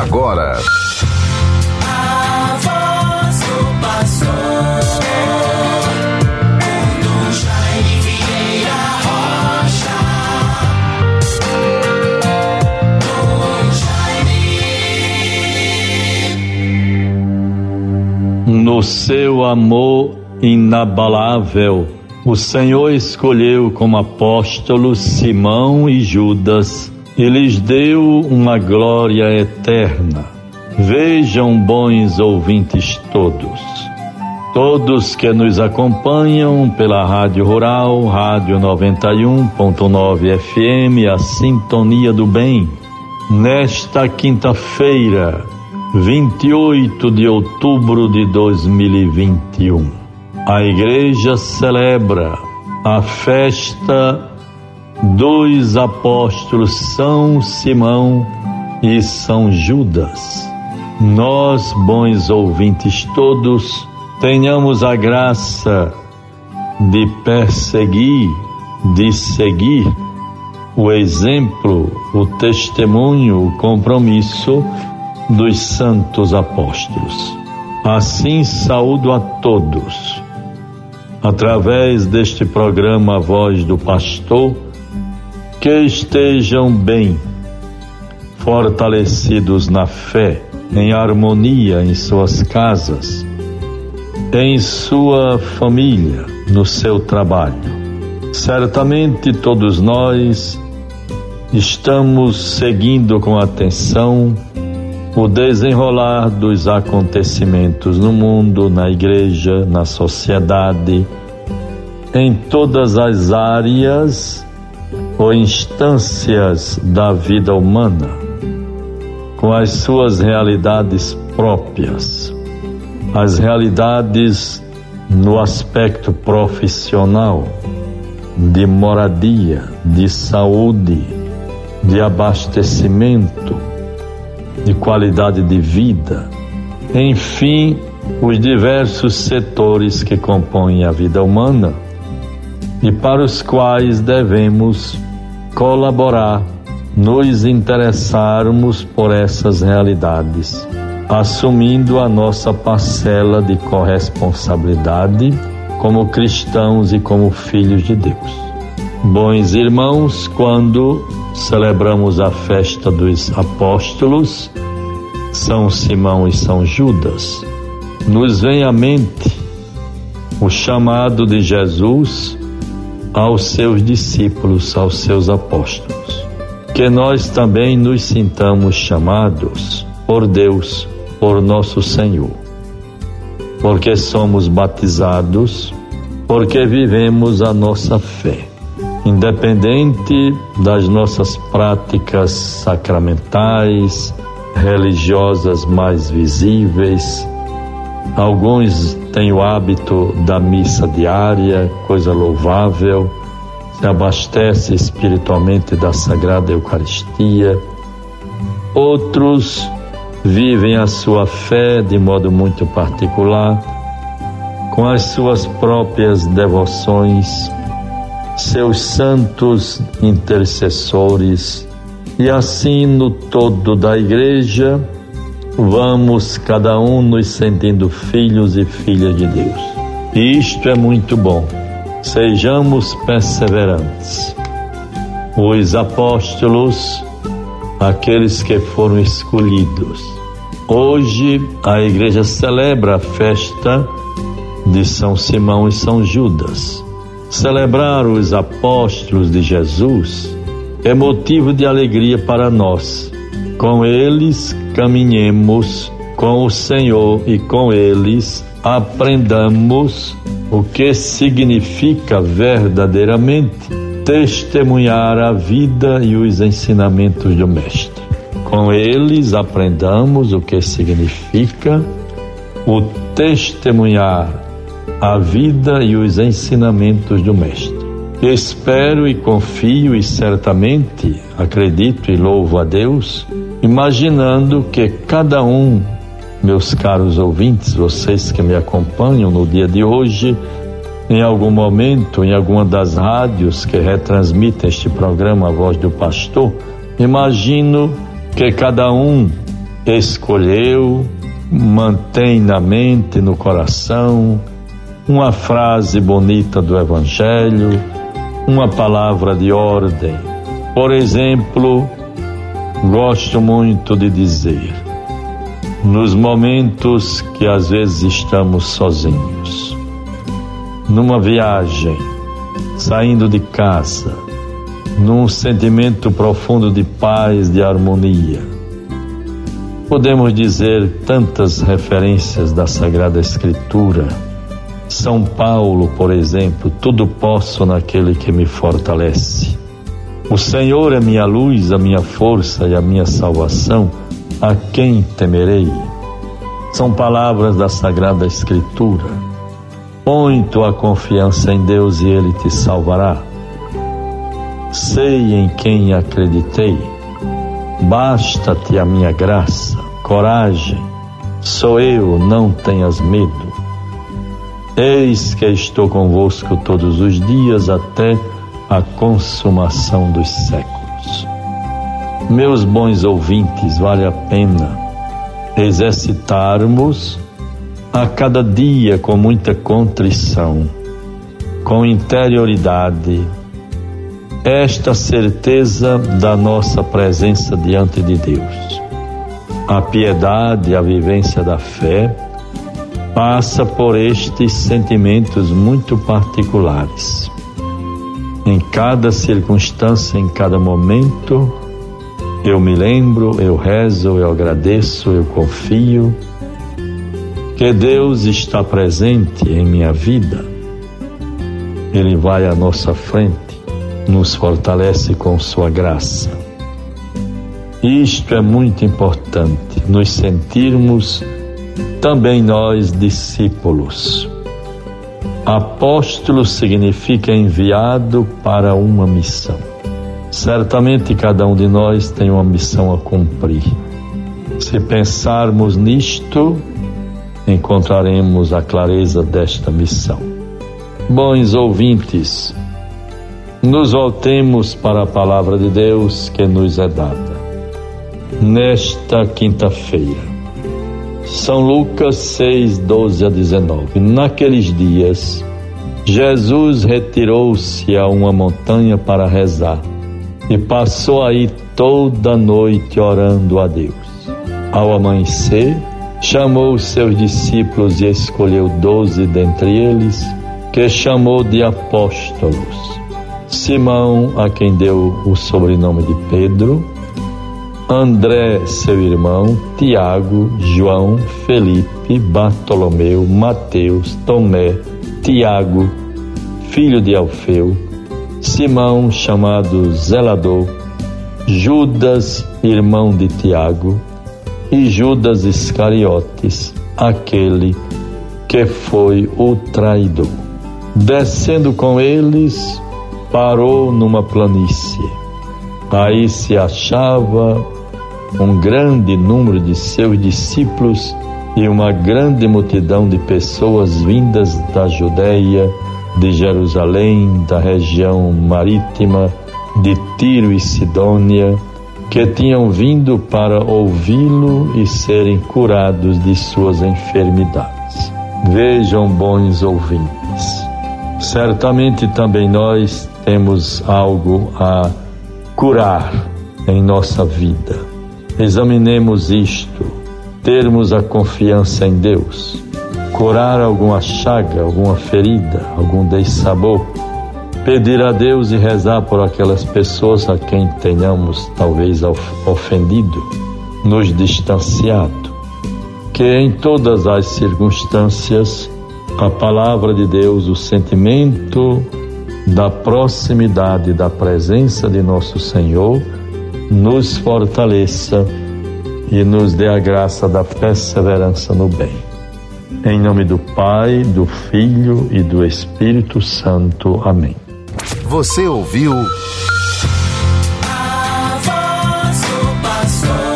agora. A voz do pastor. No seu amor inabalável, o Senhor escolheu como apóstolos Simão e Judas e lhes deu uma glória eterna. Vejam, bons ouvintes todos, todos que nos acompanham pela Rádio Rural, Rádio 91.9 FM, a Sintonia do Bem, nesta quinta-feira, 28 de outubro de 2021. A igreja celebra a festa dos apóstolos São Simão e São Judas. Nós, bons ouvintes todos, tenhamos a graça de perseguir, de seguir o exemplo, o testemunho, o compromisso dos santos apóstolos. Assim saúdo a todos, através deste programa Voz do Pastor, que estejam bem, fortalecidos na fé, em harmonia em suas casas, em sua família, no seu trabalho. Certamente todos nós estamos seguindo com atenção o desenrolar dos acontecimentos no mundo, na igreja, na sociedade, em todas as áreas ou instâncias da vida humana, com as suas realidades próprias, as realidades no aspecto profissional, de moradia, de saúde, de abastecimento, de qualidade de vida, enfim, os diversos setores que compõem a vida humana e para os quais devemos colaborar, nos interessarmos por essas realidades, assumindo a nossa parcela de corresponsabilidade como cristãos e como filhos de Deus. Bons irmãos, quando celebramos a festa dos apóstolos, São Simão e São Judas, nos vem à mente o chamado de Jesus aos seus discípulos, aos seus apóstolos. Que nós também nos sintamos chamados por Deus, por nosso Senhor, porque somos batizados, porque vivemos a nossa fé. Independente das nossas práticas sacramentais, religiosas mais visíveis, Alguns têm o hábito da missa diária, coisa louvável, se abastece espiritualmente da Sagrada Eucaristia. Outros vivem a sua fé de modo muito particular, com as suas próprias devoções, seus santos intercessores, e assim no todo da Igreja vamos cada um nos sentindo filhos e filhas de Deus. Isto é muito bom. Sejamos perseverantes. Os apóstolos, aqueles que foram escolhidos. Hoje a igreja celebra a festa de São Simão e São Judas. Celebrar os apóstolos de Jesus é motivo de alegria para nós. Com eles caminhemos com o Senhor e com eles aprendamos o que significa verdadeiramente testemunhar a vida e os ensinamentos do Mestre. Com eles aprendamos o que significa o testemunhar a vida e os ensinamentos do Mestre. Espero e confio e certamente acredito e louvo a Deus imaginando que cada um, meus caros ouvintes, vocês que me acompanham no dia de hoje, em algum momento, em alguma das rádios que retransmitem este programa A Voz do Pastor, imagino que cada um escolheu, mantém na mente, no coração, uma frase bonita do Evangelho, uma palavra de ordem. Por exemplo, gosto muito de dizer, nos momentos que às vezes estamos sozinhos, numa viagem, saindo de casa, num sentimento profundo de paz, de harmonia. Podemos dizer tantas referências da Sagrada Escritura. São Paulo, por exemplo, tudo posso naquele que me fortalece. O Senhor é minha luz, a minha força e a minha salvação. A quem temerei? São palavras da Sagrada Escritura. Põe tua confiança em Deus e Ele te salvará sei em quem acreditei. Basta-te a minha graça, coragem, sou eu, não tenhas medo. Eis que estou convosco todos os dias até a consumação dos séculos. Meus bons ouvintes, vale a pena exercitarmos a cada dia com muita contrição, com interioridade, esta certeza da nossa presença diante de Deus. A piedade, a vivência da fé, passa por estes sentimentos muito particulares. Em cada circunstância, em cada momento, eu me lembro, eu rezo, eu agradeço, eu confio que Deus está presente em minha vida. Ele vai à nossa frente nos fortalece com Sua graça. Isto é muito importante, nos sentirmos também nós discípulos. Apóstolo significa enviado para uma missão. Certamente cada um de nós tem uma missão a cumprir. Se pensarmos nisto, encontraremos a clareza desta missão. Bons ouvintes, nos voltemos para a palavra de Deus que nos é dada. Nesta quinta-feira, São Lucas 6, 12 a 19. Naqueles dias, Jesus retirou-se a uma montanha para rezar e passou aí toda a noite orando a Deus. Ao amanhecer, chamou os seus discípulos e escolheu doze dentre eles, que chamou de apóstolos Simão, a quem deu o sobrenome de Pedro, André, seu irmão, Tiago, João, Felipe, Bartolomeu, Mateus, Tomé, Tiago, filho de Alfeu, Simão, chamado Zelador, Judas, irmão de Tiago, e Judas Iscariotes, aquele que foi o traidor. Descendo com eles, parou numa planície. Aí se achava um grande número de seus discípulos e uma grande multidão de pessoas vindas da Judéia, de Jerusalém, da região marítima, de Tiro e Sidônia, que tinham vindo para ouvi-lo e serem curados de suas enfermidades. Vejam, bons ouvintes, certamente também nós temos algo a curar em nossa vida. Examinemos isto, termos a confiança em Deus, curar alguma chaga, alguma ferida, algum dessabor, pedir a Deus e rezar por aquelas pessoas a quem tenhamos talvez ofendido, nos distanciado. Que em todas as circunstâncias a palavra de Deus, o sentimento da proximidade da presença de nosso Senhor, nos fortaleça e nos dê a graça da perseverança no bem. Em nome do Pai, do Filho e do Espírito Santo. Amém. Você ouviu. A voz do pastor.